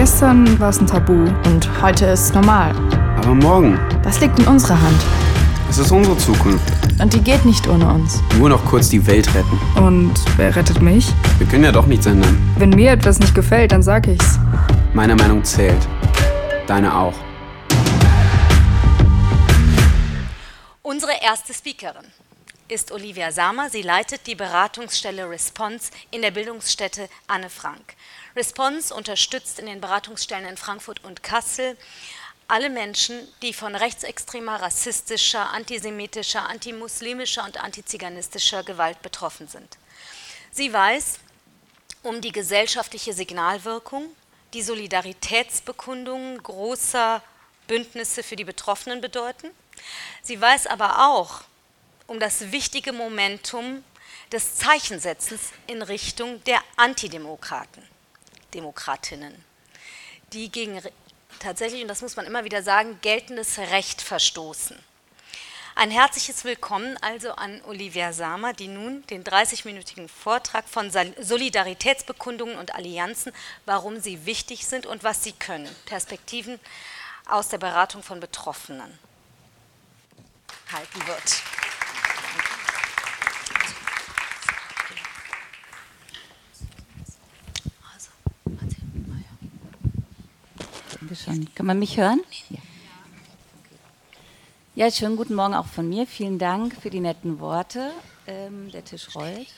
Gestern war es ein Tabu und heute ist es normal. Aber morgen, Das liegt in unserer Hand. es ist unsere Zukunft. Und die geht nicht ohne uns. Nur noch kurz die Welt retten. Und wer rettet mich? Wir können ja doch nichts ändern. Wenn mir etwas nicht gefällt, dann sag ich's. Meine Meinung zählt. Deine auch. Unsere erste Speakerin ist Olivia Samer. Sie leitet die Beratungsstelle Response in der Bildungsstätte Anne Frank. Response unterstützt in den Beratungsstellen in Frankfurt und Kassel alle Menschen, die von rechtsextremer, rassistischer, antisemitischer, antimuslimischer und antiziganistischer Gewalt betroffen sind. Sie weiß um die gesellschaftliche Signalwirkung, die Solidaritätsbekundungen großer Bündnisse für die Betroffenen bedeuten. Sie weiß aber auch um das wichtige Momentum des Zeichensetzens in Richtung der Antidemokraten, Demokratinnen, die gegen tatsächlich, und das muss man immer wieder sagen, geltendes Recht verstoßen. Ein herzliches Willkommen also an Olivia Samer, die nun den 30-minütigen Vortrag von Solidaritätsbekundungen und Allianzen, warum sie wichtig sind und was sie können, Perspektiven aus der Beratung von Betroffenen halten wird. Schon. Kann man mich hören? Ja. ja, schönen guten Morgen auch von mir. Vielen Dank für die netten Worte. Ähm, der Tisch rollt.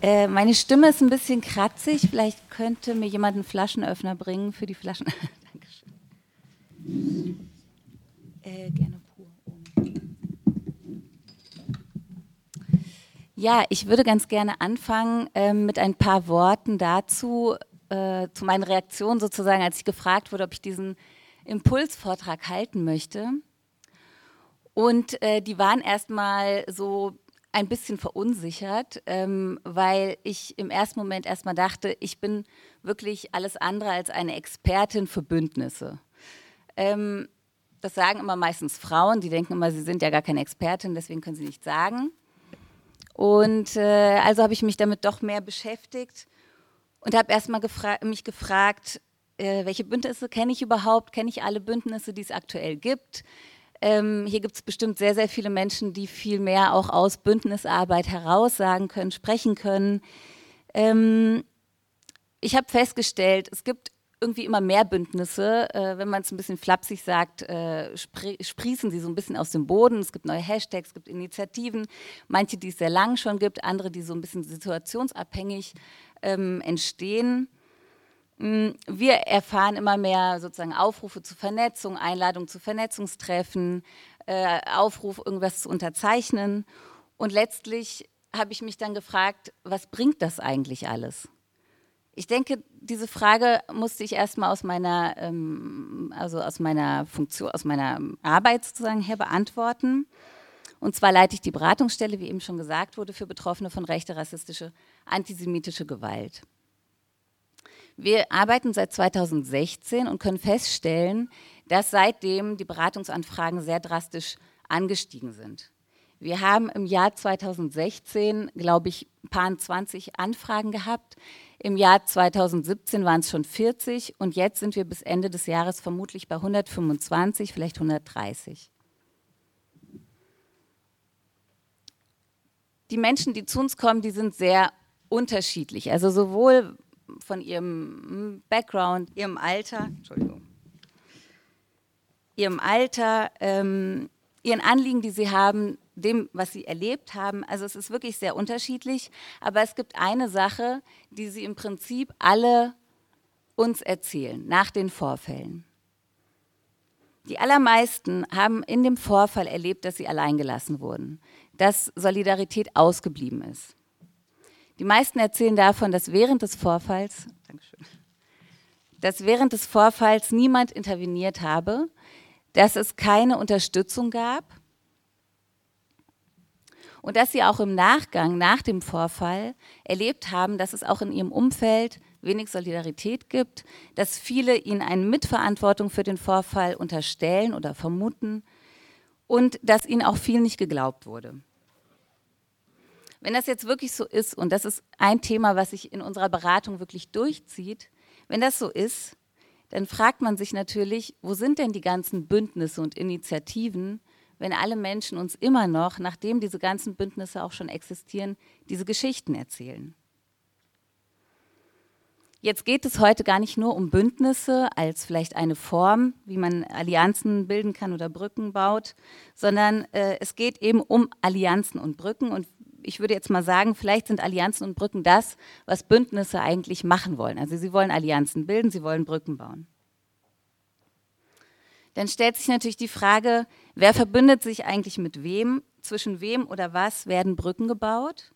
Äh, meine Stimme ist ein bisschen kratzig. Vielleicht könnte mir jemand einen Flaschenöffner bringen für die Flaschen. Dankeschön. Äh, gerne. Ja, ich würde ganz gerne anfangen ähm, mit ein paar Worten dazu, äh, zu meinen Reaktionen sozusagen, als ich gefragt wurde, ob ich diesen Impulsvortrag halten möchte. Und äh, die waren erstmal so ein bisschen verunsichert, ähm, weil ich im ersten Moment erstmal dachte, ich bin wirklich alles andere als eine Expertin für Bündnisse. Ähm, das sagen immer meistens Frauen, die denken immer, sie sind ja gar keine Expertin, deswegen können sie nicht sagen. Und äh, also habe ich mich damit doch mehr beschäftigt und habe erstmal gefra mich gefragt, äh, welche Bündnisse kenne ich überhaupt? Kenne ich alle Bündnisse, die es aktuell gibt? Ähm, hier gibt es bestimmt sehr, sehr viele Menschen, die viel mehr auch aus Bündnisarbeit heraus sagen können, sprechen können. Ähm, ich habe festgestellt, es gibt irgendwie immer mehr Bündnisse. Äh, wenn man es ein bisschen flapsig sagt, äh, spri sprießen sie so ein bisschen aus dem Boden. Es gibt neue Hashtags, es gibt Initiativen, manche, die es sehr lang schon gibt, andere, die so ein bisschen situationsabhängig ähm, entstehen. Mm, Wir erfahren immer mehr sozusagen Aufrufe zur Vernetzung, Einladungen zu Vernetzungstreffen, äh, Aufruf, irgendwas zu unterzeichnen. Und letztlich habe ich mich dann gefragt, was bringt das eigentlich alles? Ich denke, diese Frage musste ich erstmal aus meiner, ähm, also aus meiner Funktion, aus meiner Arbeit sozusagen her beantworten. Und zwar leite ich die Beratungsstelle, wie eben schon gesagt wurde, für Betroffene von rechter, rassistischer, antisemitischer Gewalt. Wir arbeiten seit 2016 und können feststellen, dass seitdem die Beratungsanfragen sehr drastisch angestiegen sind. Wir haben im Jahr 2016, glaube ich, ein paar 20 Anfragen gehabt. Im Jahr 2017 waren es schon 40 und jetzt sind wir bis Ende des Jahres vermutlich bei 125, vielleicht 130. Die Menschen, die zu uns kommen, die sind sehr unterschiedlich. Also sowohl von ihrem Background, ihrem Alter, Entschuldigung, ihrem Alter, ähm, ihren Anliegen, die sie haben, dem, was sie erlebt haben. Also es ist wirklich sehr unterschiedlich. Aber es gibt eine Sache, die sie im Prinzip alle uns erzählen nach den Vorfällen. Die allermeisten haben in dem Vorfall erlebt, dass sie alleingelassen wurden, dass Solidarität ausgeblieben ist. Die meisten erzählen davon, dass während des Vorfalls, dass während des Vorfalls niemand interveniert habe, dass es keine Unterstützung gab und dass sie auch im Nachgang, nach dem Vorfall, erlebt haben, dass es auch in ihrem Umfeld wenig Solidarität gibt, dass viele ihnen eine Mitverantwortung für den Vorfall unterstellen oder vermuten und dass ihnen auch viel nicht geglaubt wurde. Wenn das jetzt wirklich so ist, und das ist ein Thema, was sich in unserer Beratung wirklich durchzieht, wenn das so ist, dann fragt man sich natürlich, wo sind denn die ganzen Bündnisse und Initiativen, wenn alle Menschen uns immer noch, nachdem diese ganzen Bündnisse auch schon existieren, diese Geschichten erzählen. Jetzt geht es heute gar nicht nur um Bündnisse als vielleicht eine Form, wie man Allianzen bilden kann oder Brücken baut, sondern äh, es geht eben um Allianzen und Brücken. Und ich würde jetzt mal sagen, vielleicht sind Allianzen und Brücken das, was Bündnisse eigentlich machen wollen. Also sie wollen Allianzen bilden, sie wollen Brücken bauen. Dann stellt sich natürlich die Frage, wer verbündet sich eigentlich mit wem, zwischen wem oder was werden Brücken gebaut?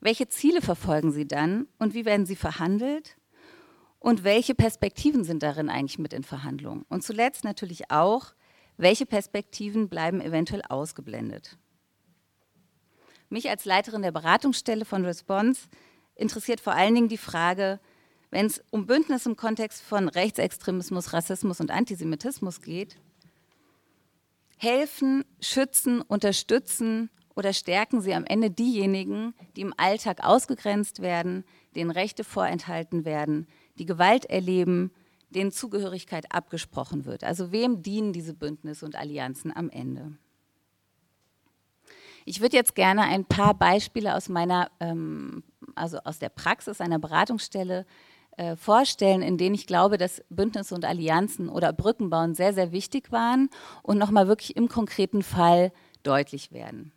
Welche Ziele verfolgen sie dann und wie werden sie verhandelt? Und welche Perspektiven sind darin eigentlich mit in Verhandlungen? Und zuletzt natürlich auch, welche Perspektiven bleiben eventuell ausgeblendet? Mich als Leiterin der Beratungsstelle von Response interessiert vor allen Dingen die Frage, wenn es um Bündnis im Kontext von Rechtsextremismus, Rassismus und Antisemitismus geht, helfen, schützen, unterstützen oder stärken sie am Ende diejenigen, die im Alltag ausgegrenzt werden, denen Rechte vorenthalten werden, die Gewalt erleben, denen Zugehörigkeit abgesprochen wird. Also wem dienen diese Bündnisse und Allianzen am Ende? Ich würde jetzt gerne ein paar Beispiele aus meiner, ähm, also aus der Praxis einer Beratungsstelle äh, vorstellen, in denen ich glaube, dass Bündnisse und Allianzen oder Brückenbauen sehr, sehr wichtig waren und nochmal wirklich im konkreten Fall deutlich werden.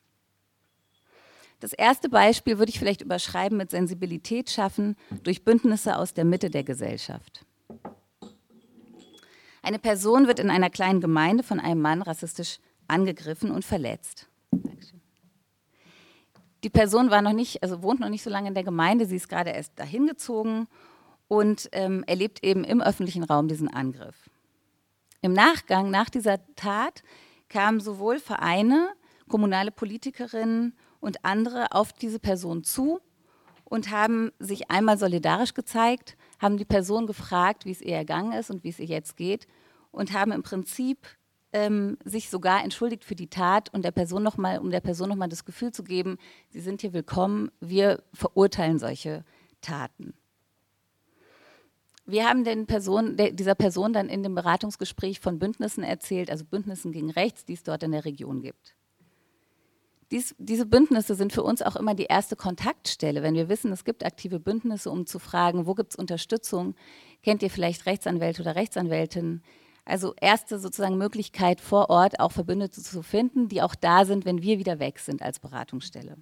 Das erste Beispiel würde ich vielleicht überschreiben mit Sensibilität schaffen durch Bündnisse aus der Mitte der Gesellschaft. Eine Person wird in einer kleinen Gemeinde von einem Mann rassistisch angegriffen und verletzt. Die Person war noch nicht, also wohnt noch nicht so lange in der Gemeinde, sie ist gerade erst dahin gezogen und ähm, erlebt eben im öffentlichen Raum diesen Angriff. Im Nachgang, nach dieser Tat, kamen sowohl Vereine, kommunale Politikerinnen und andere auf diese Person zu und haben sich einmal solidarisch gezeigt, haben die Person gefragt, wie es ihr ergangen ist und wie es ihr jetzt geht und haben im Prinzip ähm, sich sogar entschuldigt für die Tat und der Person noch mal, um der Person nochmal das Gefühl zu geben, sie sind hier willkommen, wir verurteilen solche Taten. Wir haben den Person, der, dieser Person dann in dem Beratungsgespräch von Bündnissen erzählt, also Bündnissen gegen Rechts, die es dort in der Region gibt. Dies, diese Bündnisse sind für uns auch immer die erste Kontaktstelle. Wenn wir wissen, es gibt aktive Bündnisse, um zu fragen, wo gibt es Unterstützung, kennt ihr vielleicht Rechtsanwälte oder Rechtsanwältinnen? Also erste sozusagen Möglichkeit vor Ort auch Verbündete zu finden, die auch da sind, wenn wir wieder weg sind als Beratungsstelle.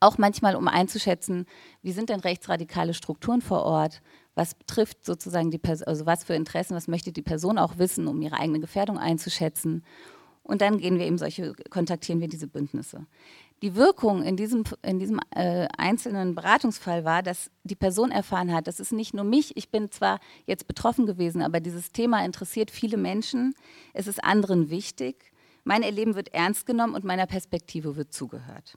Auch manchmal, um einzuschätzen, wie sind denn rechtsradikale Strukturen vor Ort? Was betrifft sozusagen die Person, also was für Interessen, was möchte die Person auch wissen, um ihre eigene Gefährdung einzuschätzen? Und dann gehen wir eben solche, kontaktieren wir diese Bündnisse. Die Wirkung in diesem, in diesem äh, einzelnen Beratungsfall war, dass die Person erfahren hat, das ist nicht nur mich, ich bin zwar jetzt betroffen gewesen, aber dieses Thema interessiert viele Menschen, es ist anderen wichtig, mein Erleben wird ernst genommen und meiner Perspektive wird zugehört.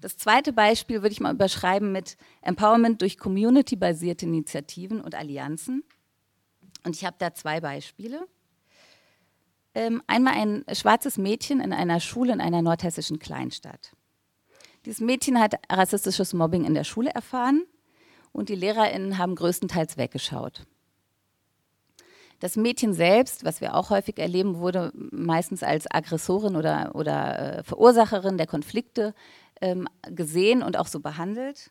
Das zweite Beispiel würde ich mal überschreiben mit Empowerment durch community-basierte Initiativen und Allianzen. Und ich habe da zwei Beispiele. Ähm, einmal ein schwarzes Mädchen in einer Schule in einer nordhessischen Kleinstadt. Dieses Mädchen hat rassistisches Mobbing in der Schule erfahren und die LehrerInnen haben größtenteils weggeschaut. Das Mädchen selbst, was wir auch häufig erleben, wurde meistens als Aggressorin oder, oder äh, Verursacherin der Konflikte ähm, gesehen und auch so behandelt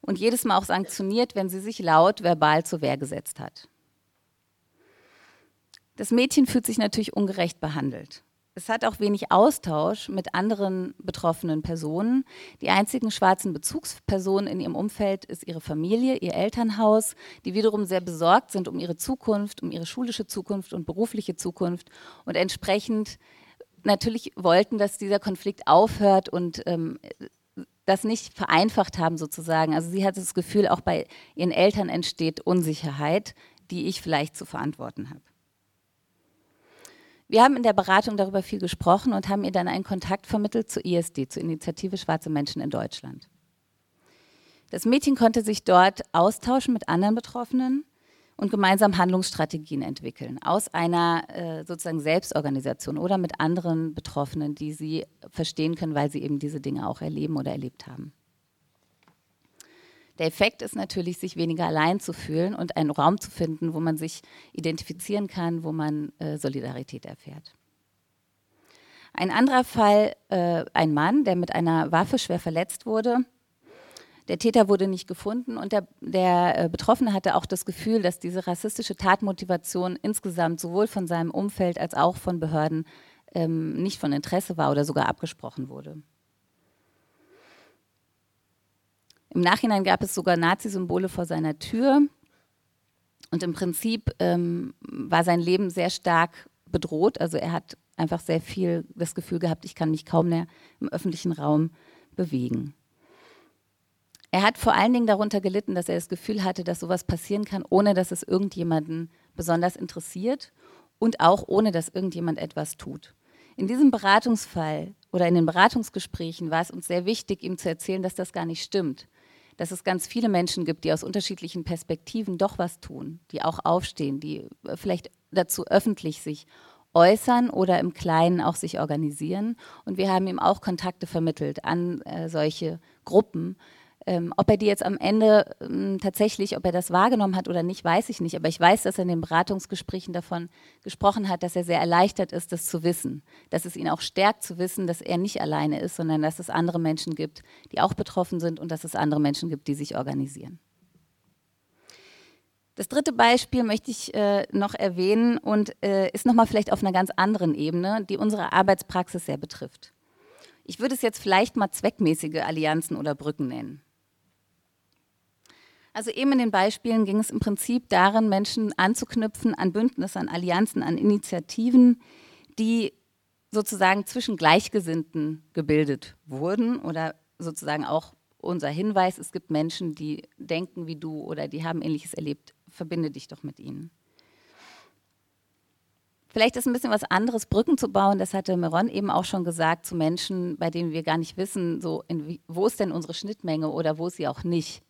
und jedes Mal auch sanktioniert, wenn sie sich laut verbal zur Wehr gesetzt hat. Das Mädchen fühlt sich natürlich ungerecht behandelt. Es hat auch wenig Austausch mit anderen betroffenen Personen. Die einzigen schwarzen Bezugspersonen in ihrem Umfeld ist ihre Familie, ihr Elternhaus, die wiederum sehr besorgt sind um ihre Zukunft, um ihre schulische Zukunft und berufliche Zukunft und entsprechend natürlich wollten, dass dieser Konflikt aufhört und ähm, das nicht vereinfacht haben sozusagen. Also sie hat das Gefühl, auch bei ihren Eltern entsteht Unsicherheit, die ich vielleicht zu verantworten habe. Wir haben in der Beratung darüber viel gesprochen und haben ihr dann einen Kontakt vermittelt zur ISD, zur Initiative Schwarze Menschen in Deutschland. Das Mädchen konnte sich dort austauschen mit anderen Betroffenen, und gemeinsam Handlungsstrategien entwickeln aus einer äh, sozusagen Selbstorganisation oder mit anderen Betroffenen, die sie verstehen können, weil sie eben diese Dinge auch erleben oder erlebt haben. Der Effekt ist natürlich, sich weniger allein zu fühlen und einen Raum zu finden, wo man sich identifizieren kann, wo man äh, Solidarität erfährt. Ein anderer Fall, äh, ein Mann, der mit einer Waffe schwer verletzt wurde. Der Täter wurde nicht gefunden und der, der äh, Betroffene hatte auch das Gefühl, dass diese rassistische Tatmotivation insgesamt sowohl von seinem Umfeld als auch von Behörden ähm, nicht von Interesse war oder sogar abgesprochen wurde. Im Nachhinein gab es sogar Nazi-Symbole vor seiner Tür. Und im Prinzip ähm, war sein Leben sehr stark bedroht. Also er hat einfach sehr viel das Gefühl gehabt, ich kann mich kaum mehr im öffentlichen Raum bewegen. Er hat vor allen Dingen darunter gelitten, dass er das Gefühl hatte, dass sowas passieren kann, ohne dass es irgendjemanden besonders interessiert und auch ohne dass irgendjemand etwas tut. In diesem Beratungsfall oder in den Beratungsgesprächen war es uns sehr wichtig, ihm zu erzählen, dass das gar nicht stimmt, dass es ganz viele Menschen gibt, die aus unterschiedlichen Perspektiven doch was tun, die auch aufstehen, die äh, vielleicht dazu öffentlich sich äußern oder im Kleinen auch sich organisieren. Und wir haben ihm auch Kontakte vermittelt an äh, solche Gruppen, ähm, ob er die jetzt am Ende ähm, tatsächlich, ob er das wahrgenommen hat oder nicht, weiß ich nicht. Aber ich weiß, dass er in den Beratungsgesprächen davon gesprochen hat, dass er sehr erleichtert ist, das zu wissen. Dass es ihn auch stärkt zu wissen, dass er nicht alleine ist, sondern dass es andere Menschen gibt, die auch betroffen sind und dass es andere Menschen gibt, die sich organisieren. Das dritte Beispiel möchte ich äh, noch erwähnen und äh, ist nochmal vielleicht auf einer ganz anderen Ebene, die unsere Arbeitspraxis sehr betrifft. Ich würde es jetzt vielleicht mal zweckmäßige Allianzen oder Brücken nennen. Also eben in den Beispielen ging es im Prinzip darin, Menschen anzuknüpfen an Bündnisse, an Allianzen, an Initiativen, die sozusagen zwischen Gleichgesinnten gebildet wurden oder sozusagen auch unser Hinweis, es gibt Menschen, die denken wie du oder die haben ähnliches erlebt, verbinde dich doch mit ihnen. Vielleicht ist ein bisschen was anderes, Brücken zu bauen. Das hatte Meron eben auch schon gesagt, zu Menschen, bei denen wir gar nicht wissen, so in, wo ist denn unsere Schnittmenge oder wo ist sie auch nicht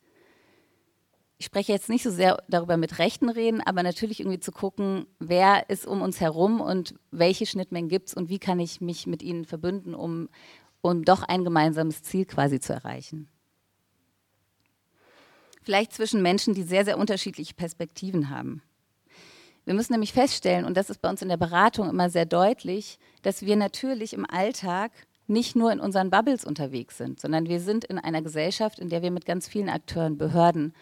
ich spreche jetzt nicht so sehr darüber mit Rechten reden, aber natürlich irgendwie zu gucken, wer ist um uns herum und welche Schnittmengen gibt es und wie kann ich mich mit ihnen verbünden, um, um doch ein gemeinsames Ziel quasi zu erreichen. Vielleicht zwischen Menschen, die sehr, sehr unterschiedliche Perspektiven haben. Wir müssen nämlich feststellen, und das ist bei uns in der Beratung immer sehr deutlich, dass wir natürlich im Alltag nicht nur in unseren Bubbles unterwegs sind, sondern wir sind in einer Gesellschaft, in der wir mit ganz vielen Akteuren, Behörden,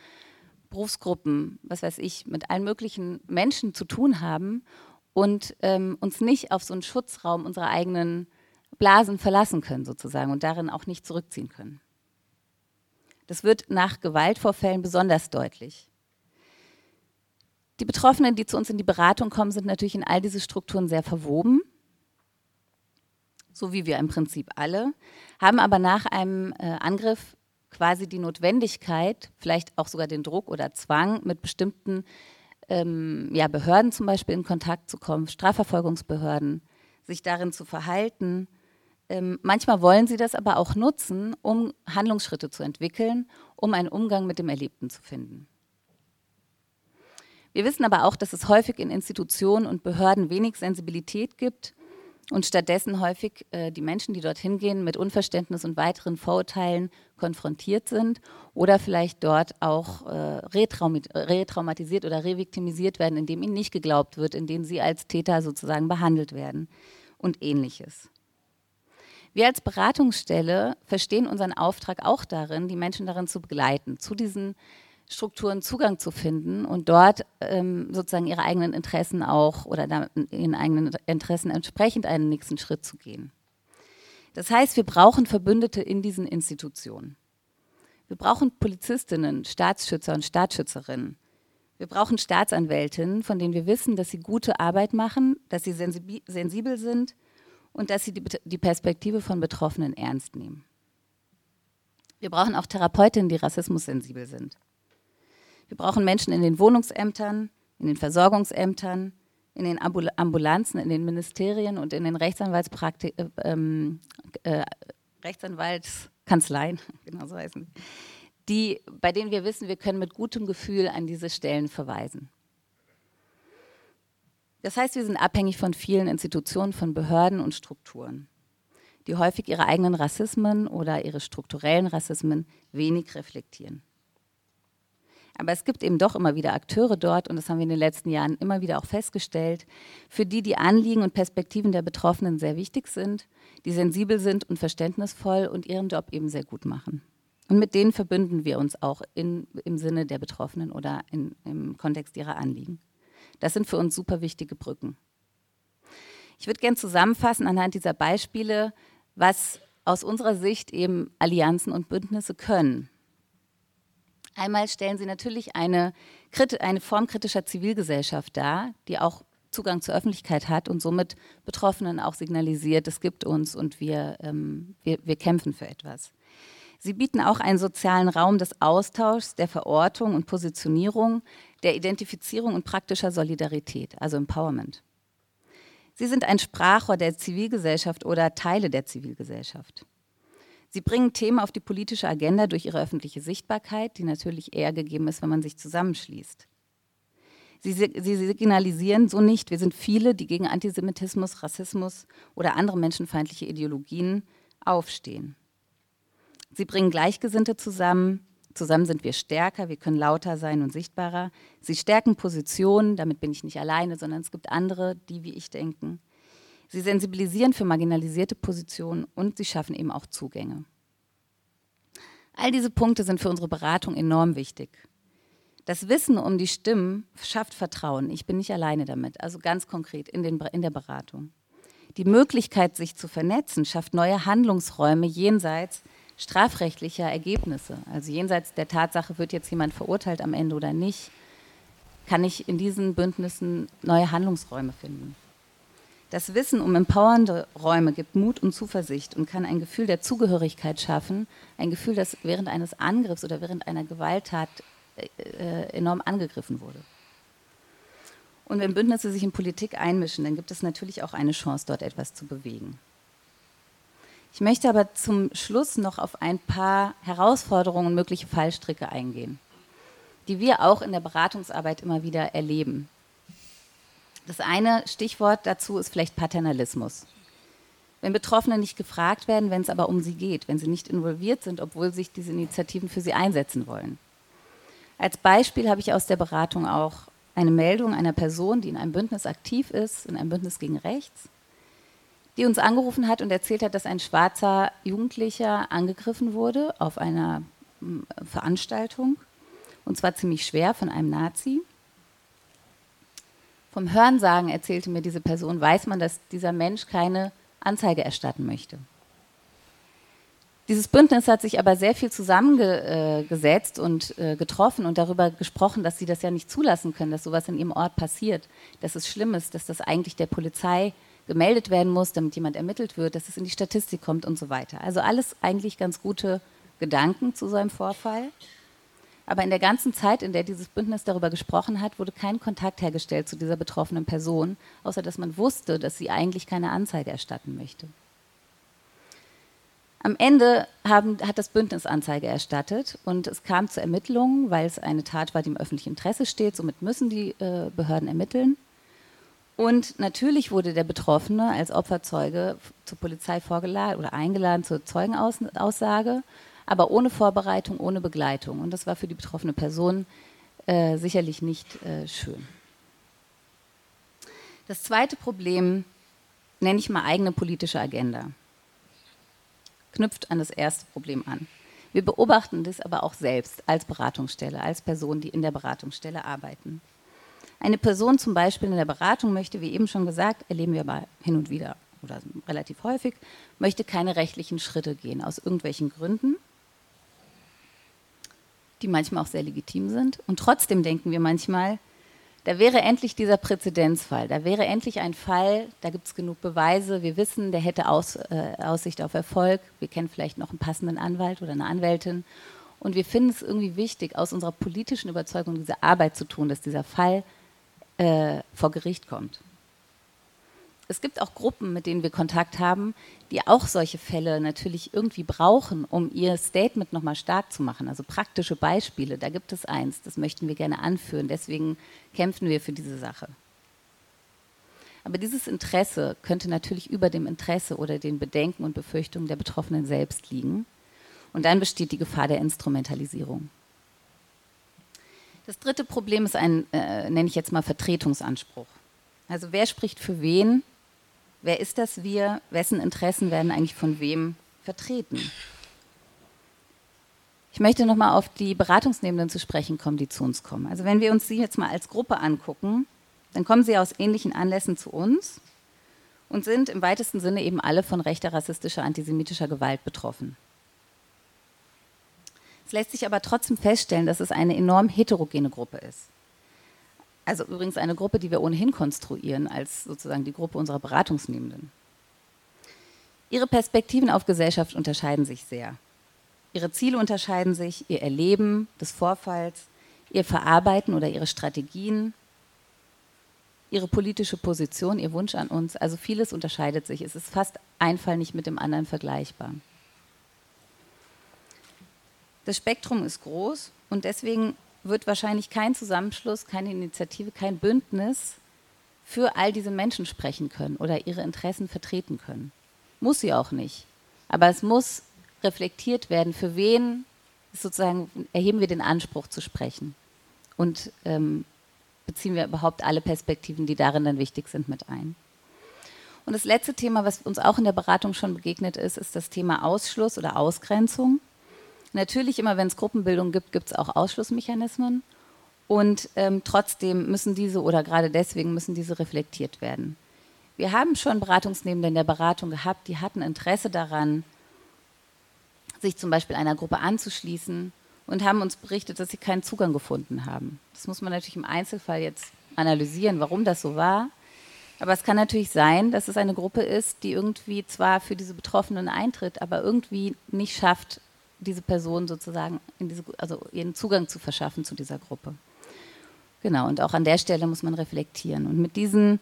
Berufsgruppen, was weiß ich, mit allen möglichen Menschen zu tun haben und ähm, uns nicht auf so einen Schutzraum unserer eigenen Blasen verlassen können sozusagen und darin auch nicht zurückziehen können. Das wird nach Gewaltvorfällen besonders deutlich. Die Betroffenen, die zu uns in die Beratung kommen, sind natürlich in all diese Strukturen sehr verwoben, so wie wir im Prinzip alle, haben aber nach einem äh, Angriff quasi die Notwendigkeit, vielleicht auch sogar den Druck oder Zwang, mit bestimmten ähm, ja, Behörden zum Beispiel in Kontakt zu kommen, Strafverfolgungsbehörden, sich darin zu verhalten. Ähm, manchmal wollen sie das aber auch nutzen, um Handlungsschritte zu entwickeln, um einen Umgang mit dem Erlebten zu finden. Wir wissen aber auch, dass es häufig in Institutionen und Behörden wenig Sensibilität gibt und stattdessen häufig äh, die Menschen, die dorthin gehen, mit Unverständnis und weiteren Vorurteilen konfrontiert sind oder vielleicht dort auch äh, retraumatisiert oder reviktimisiert werden, indem ihnen nicht geglaubt wird, indem sie als Täter sozusagen behandelt werden und ähnliches. Wir als Beratungsstelle verstehen unseren Auftrag auch darin, die Menschen darin zu begleiten, zu diesen Strukturen Zugang zu finden und dort ähm, sozusagen ihre eigenen Interessen auch oder ihren eigenen Interessen entsprechend einen nächsten Schritt zu gehen. Das heißt, wir brauchen Verbündete in diesen Institutionen. Wir brauchen Polizistinnen, Staatsschützer und Staatsschützerinnen. Wir brauchen Staatsanwältinnen, von denen wir wissen, dass sie gute Arbeit machen, dass sie sensibel sind und dass sie die, Perspektive von Betroffenen ernst nehmen. Wir brauchen auch Therapeutinnen, die rassismussensibel sind. Wir brauchen Menschen in den Wohnungsämtern, in den Versorgungsämtern, in den Ambulanzen, in den Ministerien und in den Rechtsanwaltspraktik äh, ähm, äh, Rechtsanwaltskanzleien, genau so heißen die, bei denen wir wissen, wir können mit gutem Gefühl an diese Stellen verweisen. Das heißt, wir sind abhängig von vielen Institutionen, von Behörden und Strukturen, die häufig ihre eigenen Rassismen oder ihre strukturellen Rassismen wenig reflektieren. Aber es gibt eben doch immer wieder Akteure dort, und das haben wir in den letzten Jahren immer wieder auch festgestellt, für die die Anliegen und Perspektiven der Betroffenen sehr wichtig sind, die sensibel sind und verständnisvoll und ihren Job eben sehr gut machen. Und mit denen verbünden wir uns auch in, im Sinne der Betroffenen oder in, im Kontext ihrer Anliegen. Das sind für uns super wichtige Brücken. Ich würde gerne zusammenfassen anhand dieser Beispiele, was aus unserer Sicht eben Allianzen und Bündnisse können. Einmal stellen sie natürlich eine, eine Form kritischer Zivilgesellschaft dar, die auch Zugang zur Öffentlichkeit hat und somit Betroffenen auch signalisiert, es gibt uns und wir, ähm, wir, wir kämpfen für etwas. Sie bieten auch einen sozialen Raum des Austauschs, der Verortung und Positionierung, der Identifizierung und praktischer Solidarität, also Empowerment. Sie sind ein Sprachrohr der Zivilgesellschaft oder Teile der Zivilgesellschaft. Sie bringen Themen auf die politische Agenda durch ihre öffentliche Sichtbarkeit, die natürlich eher gegeben ist, wenn man sich zusammenschließt. Sie, sie, signalisieren so nicht, wir sind viele, die gegen Antisemitismus, Rassismus oder andere menschenfeindliche Ideologien aufstehen. Sie bringen Gleichgesinnte zusammen. Zusammen sind wir stärker, wir können lauter sein und sichtbarer. Sie stärken Positionen, damit bin ich nicht alleine, sondern es gibt andere, die wie ich denken. Sie sensibilisieren für marginalisierte Positionen und sie schaffen eben auch Zugänge. All diese Punkte sind für unsere Beratung enorm wichtig. Das Wissen um die Stimmen schafft Vertrauen. Ich bin nicht alleine damit, also ganz konkret in, den, in der Beratung. Die Möglichkeit, sich zu vernetzen, schafft neue Handlungsräume jenseits strafrechtlicher Ergebnisse. Also jenseits der Tatsache, wird jetzt jemand verurteilt am Ende oder nicht, kann ich in diesen Bündnissen neue Handlungsräume finden. Das Wissen um empowernde Räume gibt Mut und Zuversicht und kann ein Gefühl der Zugehörigkeit schaffen, ein Gefühl, das während eines Angriffs oder während einer Gewalttat äh, äh, enorm angegriffen wurde. Und wenn Bündnisse sich in Politik einmischen, dann gibt es natürlich auch eine Chance, dort etwas zu bewegen. Ich möchte aber zum Schluss noch auf ein paar Herausforderungen und mögliche Fallstricke eingehen, die wir auch in der Beratungsarbeit immer wieder erleben. Das eine Stichwort dazu ist vielleicht Paternalismus. Wenn Betroffene nicht gefragt werden, wenn es aber um sie geht, wenn sie nicht involviert sind, obwohl sich diese Initiativen für sie einsetzen wollen. Als Beispiel habe ich aus der Beratung auch eine Meldung einer Person, die in einem Bündnis aktiv ist, in einem Bündnis gegen Rechts, die uns angerufen hat und erzählt hat, dass ein schwarzer Jugendlicher angegriffen wurde auf einer hm, Veranstaltung, und zwar ziemlich schwer von einem Nazi. Vom Hörensagen erzählte mir diese Person, weiß man, dass dieser Mensch keine Anzeige erstatten möchte. Dieses Bündnis hat sich aber sehr viel zusammengesetzt und äh, getroffen und darüber gesprochen, dass sie das ja nicht zulassen können, dass sowas in ihrem Ort passiert, dass es schlimm ist, dass das eigentlich der Polizei gemeldet werden muss, damit jemand ermittelt wird, dass es in die Statistik kommt und so weiter. Also alles eigentlich ganz gute Gedanken zu so einem Vorfall. Aber in der ganzen Zeit, in der dieses Bündnis darüber gesprochen hat, wurde kein Kontakt hergestellt zu dieser betroffenen Person, außer dass man wusste, dass sie eigentlich keine Anzeige erstatten möchte. Am Ende haben, hat das Bündnis Anzeige erstattet und es kam zu Ermittlungen, weil es eine Tat war, die im öffentlichen Interesse steht. Somit müssen die äh, Behörden ermitteln. Und natürlich wurde der Betroffene als Opferzeuge zur Polizei vorgeladen oder eingeladen zur Zeugenaussage aber ohne Vorbereitung, ohne Begleitung. Und das war für die betroffene Person äh, sicherlich nicht äh, schön. Das zweite Problem nenne ich mal eigene politische Agenda. Knüpft an das erste Problem an. Wir beobachten das aber auch selbst als Beratungsstelle, als Person, die in der Beratungsstelle arbeiten. Eine Person zum Beispiel in der Beratung möchte, wie eben schon gesagt, erleben wir aber hin und wieder oder relativ häufig, möchte keine rechtlichen Schritte gehen, aus irgendwelchen Gründen die manchmal auch sehr legitim sind. Und trotzdem denken wir manchmal, da wäre endlich dieser Präzedenzfall, da wäre endlich ein Fall, da gibt es genug Beweise, wir wissen, der hätte Aus, äh, Aussicht auf Erfolg, wir kennen vielleicht noch einen passenden Anwalt oder eine Anwältin. Und wir finden es irgendwie wichtig, aus unserer politischen Überzeugung diese Arbeit zu tun, dass dieser Fall äh, vor Gericht kommt es gibt auch Gruppen, mit denen wir Kontakt haben, die auch solche Fälle natürlich irgendwie brauchen, um ihr Statement nochmal stark zu machen. Also praktische Beispiele, da gibt es eins, das möchten wir gerne anführen. Deswegen kämpfen wir für diese Sache. Aber dieses Interesse könnte natürlich über dem Interesse oder den Bedenken und Befürchtungen der Betroffenen selbst liegen. Und dann besteht die Gefahr der Instrumentalisierung. Das dritte Problem ist ein, äh, nenne ich jetzt mal, Vertretungsanspruch. Also wer spricht für wen? Wer ist das wir? Wessen Interessen werden eigentlich von wem vertreten? Ich möchte nochmal auf die Beratungsnehmenden zu sprechen kommen, die zu uns kommen. Also wenn wir uns sie jetzt mal als Gruppe angucken, dann kommen sie aus ähnlichen Anlässen zu uns und sind im weitesten Sinne eben alle von rechter, rassistischer, antisemitischer Gewalt betroffen. Es lässt sich aber trotzdem feststellen, dass es eine enorm heterogene Gruppe ist. Also übrigens eine Gruppe, die wir ohnehin konstruieren als sozusagen die Gruppe unserer Beratungsnehmenden. Ihre Perspektiven auf Gesellschaft unterscheiden sich sehr. Ihre Ziele unterscheiden sich, ihr Erleben des Vorfalls, ihr Verarbeiten oder ihre Strategien, ihre politische Position, ihr Wunsch an uns. Also vieles unterscheidet sich. Es ist fast ein Fall nicht mit dem anderen vergleichbar. Das Spektrum ist groß und deswegen wird wahrscheinlich kein Zusammenschluss, keine Initiative, kein Bündnis für all diese Menschen sprechen können oder ihre Interessen vertreten können. Muss sie auch nicht. Aber es muss reflektiert werden, für wen sozusagen erheben wir den Anspruch zu sprechen. Und ähm, beziehen wir überhaupt alle Perspektiven, die darin dann wichtig sind, mit ein. Und das letzte Thema, was uns auch in der Beratung schon begegnet ist, ist das Thema Ausschluss oder Ausgrenzung. Natürlich, immer wenn es Gruppenbildung gibt, gibt es auch Ausschlussmechanismen. Und ähm, trotzdem müssen diese oder gerade deswegen müssen diese reflektiert werden. Wir haben schon Beratungsnehmende in der Beratung gehabt, die hatten Interesse daran, sich zum Beispiel einer Gruppe anzuschließen und haben uns berichtet, dass sie keinen Zugang gefunden haben. Das muss man natürlich im Einzelfall jetzt analysieren, warum das so war. Aber es kann natürlich sein, dass es eine Gruppe ist, die irgendwie zwar für diese Betroffenen eintritt, aber irgendwie nicht schafft, diese Person sozusagen, diese, also ihren Zugang zu verschaffen zu dieser Gruppe. Genau, und auch an der Stelle muss man reflektieren. Und mit diesen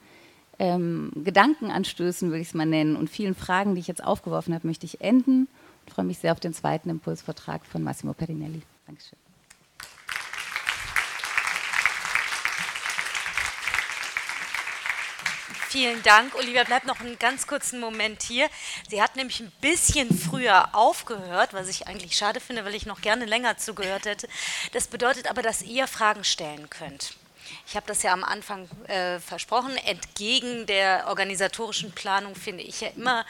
ähm, Gedankenanstößen, würde ich es mal nennen, und vielen Fragen, die ich jetzt aufgeworfen habe, möchte ich enden. Ich freue mich sehr auf den zweiten Impulsvortrag von Massimo Perinelli. Dankeschön. Vielen Dank. Olivia, bleib noch einen ganz kurzen Moment hier. Sie hat nämlich ein bisschen früher aufgehört, was ich eigentlich schade finde, weil ich noch gerne länger zugehört hätte. Das bedeutet aber, dass ihr Fragen stellen könnt. Ich habe das ja am Anfang äh, versprochen. Entgegen der organisatorischen Planung finde ich ja immer,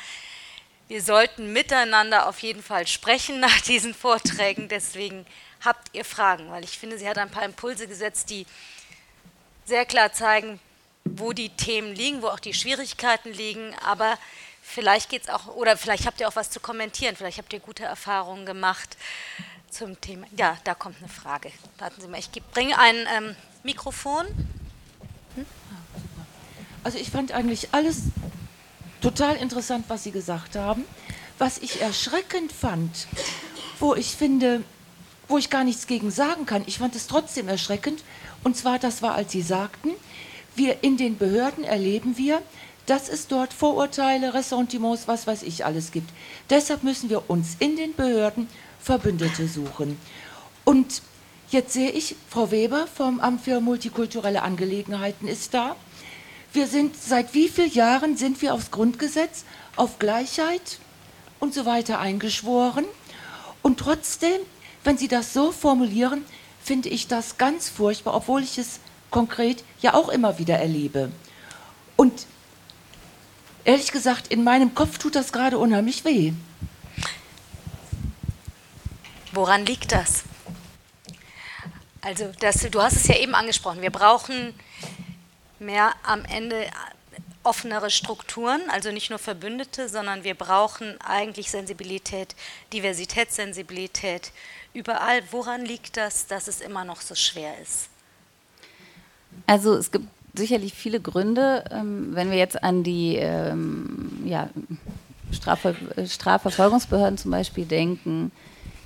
wir sollten miteinander auf jeden Fall sprechen nach diesen Vorträgen. Deswegen habt ihr Fragen, weil ich finde, sie hat ein paar Impulse gesetzt, die sehr klar zeigen, wo die Themen liegen, wo auch die Schwierigkeiten liegen, aber vielleicht geht es auch, oder vielleicht habt ihr auch was zu kommentieren, vielleicht habt ihr gute Erfahrungen gemacht zum Thema. Ja, da kommt eine Frage. Warten Sie mal, ich bringe ein ähm, Mikrofon. Hm? Also ich fand eigentlich alles total interessant, was Sie gesagt haben. Was ich erschreckend fand, wo ich finde, wo ich gar nichts gegen sagen kann, ich fand es trotzdem erschreckend, und zwar, das war, als Sie sagten, wir in den Behörden erleben wir, dass es dort Vorurteile, Ressentiments, was weiß ich alles gibt. Deshalb müssen wir uns in den Behörden Verbündete suchen. Und jetzt sehe ich, Frau Weber vom Amt für multikulturelle Angelegenheiten ist da. Wir sind, seit wie vielen Jahren sind wir aufs Grundgesetz, auf Gleichheit und so weiter eingeschworen? Und trotzdem, wenn Sie das so formulieren, finde ich das ganz furchtbar, obwohl ich es konkret ja auch immer wieder erlebe. Und ehrlich gesagt, in meinem Kopf tut das gerade unheimlich weh. Woran liegt das? Also, das, du hast es ja eben angesprochen. Wir brauchen mehr am Ende offenere Strukturen, also nicht nur Verbündete, sondern wir brauchen eigentlich Sensibilität, Diversitätssensibilität überall. Woran liegt das, dass es immer noch so schwer ist? Also es gibt sicherlich viele Gründe. Ähm, wenn wir jetzt an die ähm, ja, Strafver Strafverfolgungsbehörden zum Beispiel denken,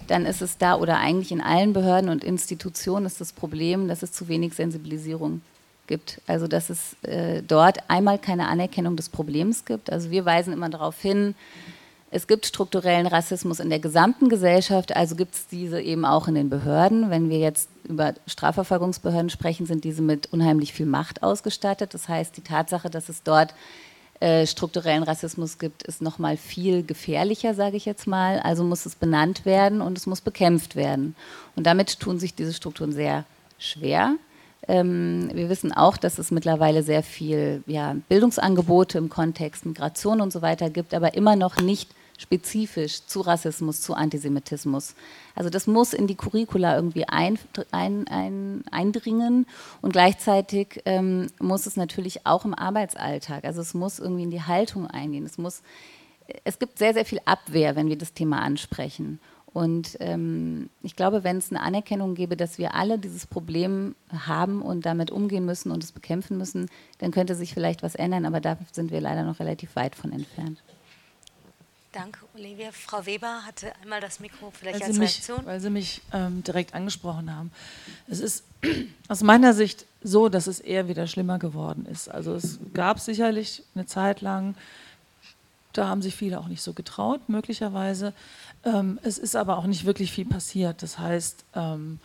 dann ist es da oder eigentlich in allen Behörden und Institutionen ist das Problem, dass es zu wenig Sensibilisierung gibt. Also dass es äh, dort einmal keine Anerkennung des Problems gibt. Also wir weisen immer darauf hin, es gibt strukturellen Rassismus in der gesamten Gesellschaft, also gibt es diese eben auch in den Behörden. Wenn wir jetzt über Strafverfolgungsbehörden sprechen, sind diese mit unheimlich viel Macht ausgestattet. Das heißt, die Tatsache, dass es dort äh, strukturellen Rassismus gibt, ist noch mal viel gefährlicher, sage ich jetzt mal. Also muss es benannt werden und es muss bekämpft werden. Und damit tun sich diese Strukturen sehr schwer. Ähm, wir wissen auch, dass es mittlerweile sehr viel ja, Bildungsangebote im Kontext Migration und so weiter gibt, aber immer noch nicht spezifisch zu Rassismus, zu Antisemitismus. Also das muss in die Curricula irgendwie ein, ein, ein, eindringen und gleichzeitig ähm, muss es natürlich auch im Arbeitsalltag, also es muss irgendwie in die Haltung eingehen. Es, muss, es gibt sehr, sehr viel Abwehr, wenn wir das Thema ansprechen. Und ähm, ich glaube, wenn es eine Anerkennung gäbe, dass wir alle dieses Problem haben und damit umgehen müssen und es bekämpfen müssen, dann könnte sich vielleicht was ändern, aber da sind wir leider noch relativ weit von entfernt. Danke, Olivia. Frau Weber hatte einmal das Mikro vielleicht weil als Sie Reaktion. Mich, weil Sie mich ähm, direkt angesprochen haben. Es ist aus meiner Sicht so, dass es eher wieder schlimmer geworden ist. Also es gab sicherlich eine Zeit lang, da haben sich viele auch nicht so getraut, möglicherweise. Ähm, es ist aber auch nicht wirklich viel passiert. Das heißt, ähm,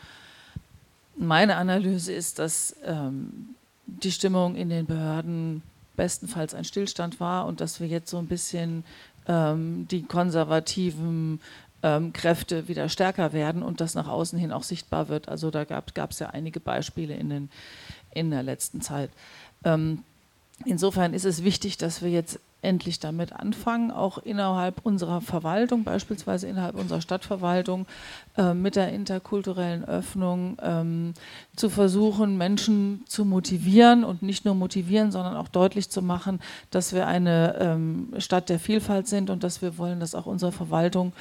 meine Analyse ist, dass ähm, die Stimmung in den Behörden bestenfalls ein Stillstand war und dass wir jetzt so ein bisschen ähm, die konservativen ähm, Kräfte wieder stärker werden und das nach außen hin auch sichtbar wird. Also da gab es ja einige Beispiele in, den, in der letzten Zeit. Ähm, insofern ist es wichtig, dass wir jetzt endlich damit anfangen, auch innerhalb unserer Verwaltung, beispielsweise innerhalb unserer Stadtverwaltung, äh, mit der interkulturellen Öffnung ähm, zu versuchen, Menschen zu motivieren und nicht nur motivieren, sondern auch deutlich zu machen, dass wir eine ähm, Stadt der Vielfalt sind und dass wir wollen, dass auch unsere Verwaltung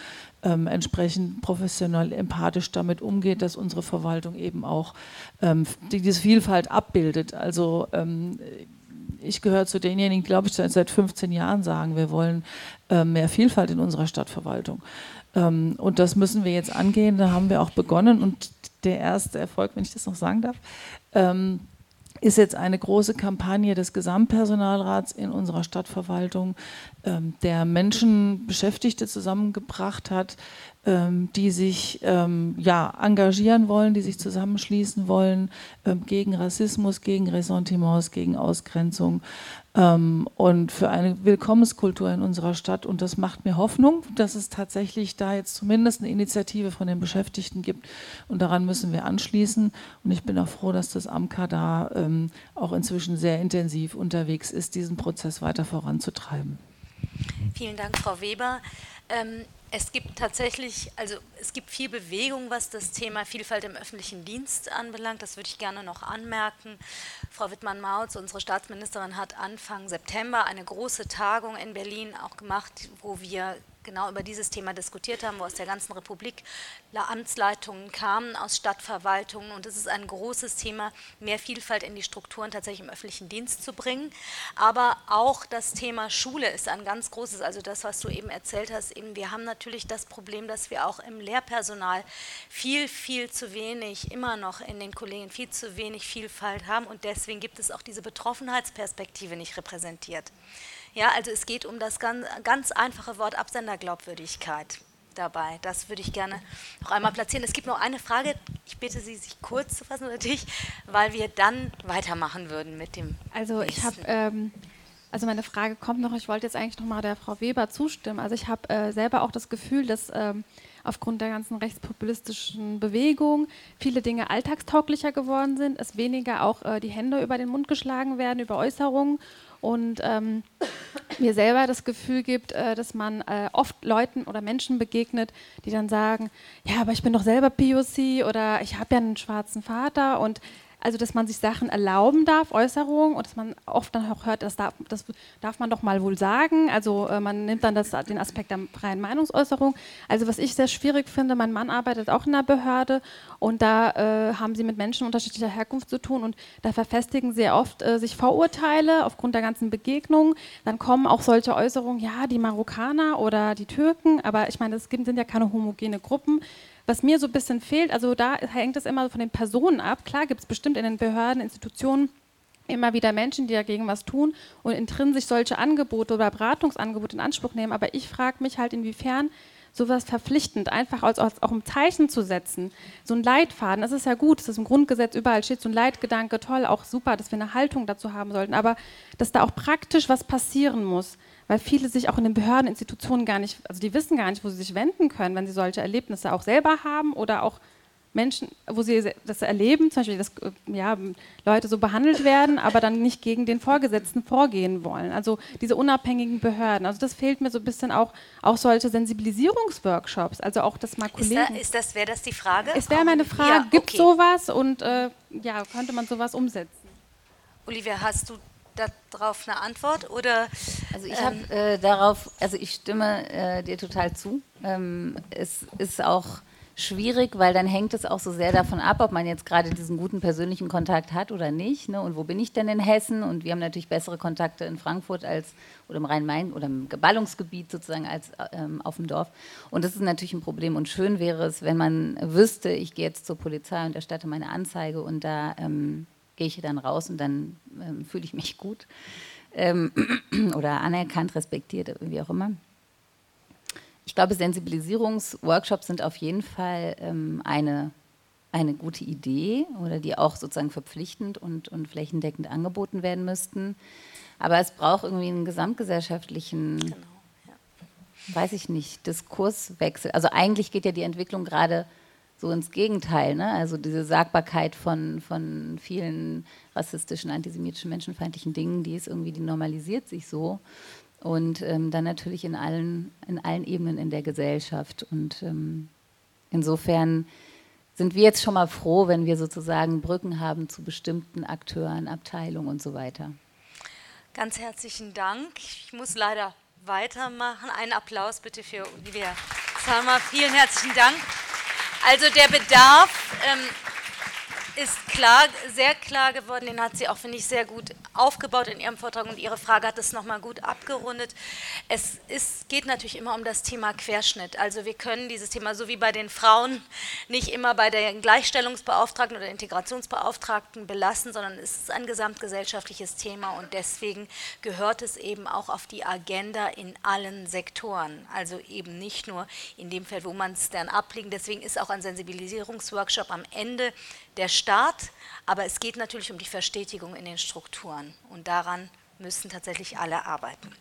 ähm, entsprechend professionell, empathisch damit umgeht, dass unsere Verwaltung eben auch ähm, die, diese Vielfalt abbildet. Also ähm, ich gehöre zu denjenigen, glaube ich, seit 15 Jahren sagen, wir wollen äh, mehr Vielfalt in unserer Stadtverwaltung. Ähm, und das müssen wir jetzt angehen. Da haben wir auch begonnen. Und der erste Erfolg, wenn ich das noch sagen darf, ähm, ist jetzt eine große Kampagne des Gesamtpersonalrats in unserer Stadtverwaltung, ähm, der Menschen, Beschäftigte zusammengebracht hat, ähm, die sich ähm, ja, engagieren wollen, die sich zusammenschließen wollen ähm, gegen Rassismus, gegen Ressentiments, gegen Ausgrenzung ähm, und für eine Willkommenskultur in unserer Stadt. Und das macht mir Hoffnung, dass es tatsächlich da jetzt zumindest eine Initiative von den Beschäftigten gibt. Und daran müssen wir anschließen. Und ich bin auch froh, dass das AMKA da ähm, auch inzwischen sehr intensiv unterwegs ist, diesen Prozess weiter voranzutreiben. Vielen Dank, Frau Weber. Ähm, es gibt tatsächlich, also es gibt viel Bewegung, was das Thema Vielfalt im öffentlichen Dienst anbelangt. Das würde ich gerne noch anmerken. Frau Wittmann-Mautz, unsere Staatsministerin, hat Anfang September eine große Tagung in Berlin auch gemacht, wo wir genau über dieses Thema diskutiert haben, wo aus der ganzen Republik Amtsleitungen kamen, aus Stadtverwaltungen. Und es ist ein großes Thema, mehr Vielfalt in die Strukturen tatsächlich im öffentlichen Dienst zu bringen. Aber auch das Thema Schule ist ein ganz großes. Also das, was du eben erzählt hast, eben, wir haben natürlich das Problem, dass wir auch im Lehrpersonal viel, viel zu wenig, immer noch in den Kollegen viel zu wenig Vielfalt haben. Und deswegen gibt es auch diese Betroffenheitsperspektive nicht repräsentiert. Ja, also es geht um das ganz, ganz einfache Wort Absenderglaubwürdigkeit dabei. Das würde ich gerne noch einmal platzieren. Es gibt noch eine Frage. Ich bitte Sie, sich kurz zu fassen natürlich, weil wir dann weitermachen würden mit dem. Also ich habe, ähm, also meine Frage kommt noch. Ich wollte jetzt eigentlich noch mal der Frau Weber zustimmen. Also ich habe äh, selber auch das Gefühl, dass ähm, aufgrund der ganzen rechtspopulistischen Bewegung viele Dinge alltagstauglicher geworden sind, es weniger auch äh, die Hände über den Mund geschlagen werden über Äußerungen und ähm, mir selber das Gefühl gibt, äh, dass man äh, oft Leuten oder Menschen begegnet, die dann sagen, ja, aber ich bin doch selber POC oder ich habe ja einen schwarzen Vater und also dass man sich Sachen erlauben darf, Äußerungen, und dass man oft dann auch hört, das darf, das darf man doch mal wohl sagen. Also äh, man nimmt dann das, den Aspekt der freien Meinungsäußerung. Also was ich sehr schwierig finde, mein Mann arbeitet auch in einer Behörde und da äh, haben sie mit Menschen unterschiedlicher Herkunft zu tun und da verfestigen sehr oft äh, sich Vorurteile aufgrund der ganzen Begegnungen. Dann kommen auch solche Äußerungen, ja, die Marokkaner oder die Türken, aber ich meine, es sind ja keine homogene Gruppen. Was mir so ein bisschen fehlt, also da hängt es immer von den Personen ab. Klar gibt es bestimmt in den Behörden, Institutionen immer wieder Menschen, die dagegen was tun und intrinsisch solche Angebote oder Beratungsangebote in Anspruch nehmen. Aber ich frage mich halt, inwiefern sowas verpflichtend, einfach als, als auch ein Zeichen zu setzen. So ein Leitfaden, das ist ja gut, dass es im Grundgesetz überall steht, so ein Leitgedanke, toll, auch super, dass wir eine Haltung dazu haben sollten, aber dass da auch praktisch was passieren muss, weil viele sich auch in den Behörden, Institutionen gar nicht, also die wissen gar nicht, wo sie sich wenden können, wenn sie solche Erlebnisse auch selber haben oder auch Menschen, wo sie das erleben, zum Beispiel, dass äh, ja, Leute so behandelt werden, aber dann nicht gegen den Vorgesetzten vorgehen wollen. Also diese unabhängigen Behörden. Also das fehlt mir so ein bisschen auch, auch solche Sensibilisierungsworkshops. Also auch das mal Kollegen. Ist, da, ist das, wäre das die Frage? Es wäre meine Frage, ja, gibt okay. sowas und äh, ja, könnte man sowas umsetzen? Olivia, hast du darauf eine Antwort oder? Also ich habe äh, darauf, also ich stimme äh, dir total zu. Ähm, es ist auch schwierig, weil dann hängt es auch so sehr davon ab, ob man jetzt gerade diesen guten persönlichen Kontakt hat oder nicht. Ne? Und wo bin ich denn in Hessen? Und wir haben natürlich bessere Kontakte in Frankfurt als oder im Rhein-Main oder im Ballungsgebiet sozusagen als ähm, auf dem Dorf. Und das ist natürlich ein Problem. Und schön wäre es, wenn man wüsste, ich gehe jetzt zur Polizei und erstatte meine Anzeige und da ähm, gehe ich dann raus und dann ähm, fühle ich mich gut ähm, oder anerkannt, respektiert, wie auch immer. Ich glaube, Sensibilisierungsworkshops sind auf jeden Fall ähm, eine, eine gute Idee oder die auch sozusagen verpflichtend und, und flächendeckend angeboten werden müssten. Aber es braucht irgendwie einen gesamtgesellschaftlichen, genau, ja. weiß ich nicht, Diskurswechsel. Also eigentlich geht ja die Entwicklung gerade so ins Gegenteil. Ne? Also diese Sagbarkeit von, von vielen rassistischen, antisemitischen, menschenfeindlichen Dingen, die ist irgendwie, die normalisiert sich so und ähm, dann natürlich in allen, in allen Ebenen in der Gesellschaft. Und ähm, insofern sind wir jetzt schon mal froh, wenn wir sozusagen Brücken haben zu bestimmten Akteuren, Abteilungen und so weiter. Ganz herzlichen Dank. Ich muss leider weitermachen. Einen Applaus bitte für Olivia Salma. Vielen herzlichen Dank. Also der Bedarf ähm, ist klar, sehr klar geworden. Den hat sie auch, finde ich, sehr gut aufgebaut in ihrem Vortrag und ihre Frage hat es nochmal gut abgerundet. Es ist, geht natürlich immer um das Thema Querschnitt. Also wir können dieses Thema, so wie bei den Frauen, nicht immer bei der Gleichstellungsbeauftragten oder Integrationsbeauftragten belassen, sondern es ist ein gesamtgesellschaftliches Thema und deswegen gehört es eben auch auf die Agenda in allen Sektoren. Also eben nicht nur in dem Feld, wo man es dann abliegen. Deswegen ist auch ein Sensibilisierungsworkshop am Ende der Start, aber es geht natürlich um die Verstetigung in den Strukturen und daran müssen tatsächlich alle arbeiten.